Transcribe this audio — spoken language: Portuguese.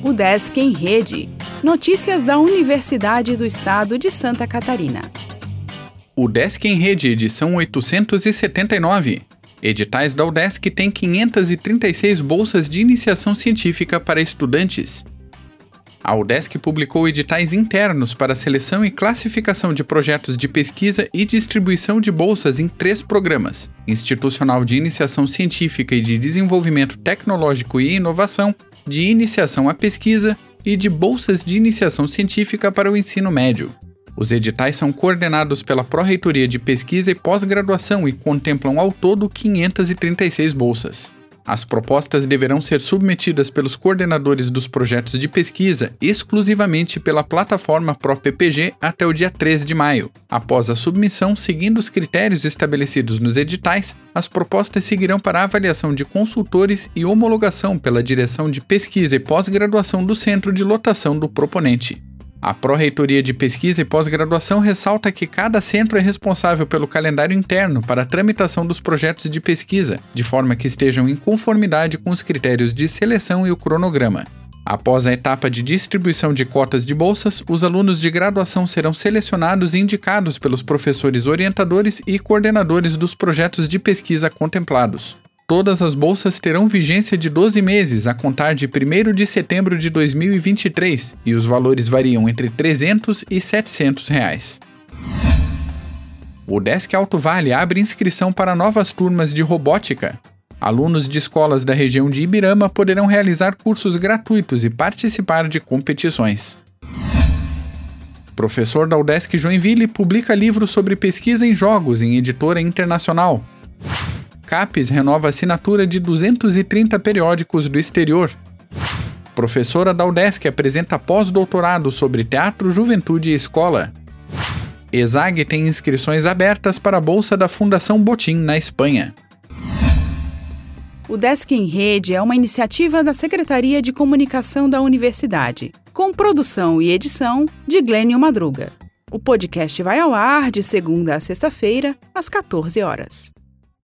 O Desk em Rede. Notícias da Universidade do Estado de Santa Catarina. O Desk em Rede, edição 879. Editais da UDESC têm 536 bolsas de iniciação científica para estudantes. A UDESC publicou editais internos para seleção e classificação de projetos de pesquisa e distribuição de bolsas em três programas: Institucional de Iniciação Científica e de Desenvolvimento Tecnológico e Inovação, de Iniciação à Pesquisa e de Bolsas de Iniciação Científica para o Ensino Médio. Os editais são coordenados pela Pró-Reitoria de Pesquisa e Pós-Graduação e contemplam ao todo 536 bolsas. As propostas deverão ser submetidas pelos coordenadores dos projetos de pesquisa exclusivamente pela plataforma ProPPG até o dia 13 de maio. Após a submissão, seguindo os critérios estabelecidos nos editais, as propostas seguirão para avaliação de consultores e homologação pela direção de pesquisa e pós-graduação do centro de lotação do proponente. A Pró-Reitoria de Pesquisa e Pós-Graduação ressalta que cada centro é responsável pelo calendário interno para a tramitação dos projetos de pesquisa, de forma que estejam em conformidade com os critérios de seleção e o cronograma. Após a etapa de distribuição de cotas de bolsas, os alunos de graduação serão selecionados e indicados pelos professores orientadores e coordenadores dos projetos de pesquisa contemplados. Todas as bolsas terão vigência de 12 meses a contar de 1 de setembro de 2023 e os valores variam entre 300 e 700 reais. O Desk Alto Vale abre inscrição para novas turmas de robótica. Alunos de escolas da região de Ibirama poderão realizar cursos gratuitos e participar de competições. Professor da UDESC Joinville publica livro sobre pesquisa em jogos em editora internacional. CAPES renova assinatura de 230 periódicos do exterior. Professora da UDESC apresenta pós-doutorado sobre teatro, juventude e escola. ESAG tem inscrições abertas para a bolsa da Fundação Botim, na Espanha. O Desk em Rede é uma iniciativa da Secretaria de Comunicação da Universidade, com produção e edição de Glênio Madruga. O podcast vai ao ar de segunda a sexta-feira, às 14 horas.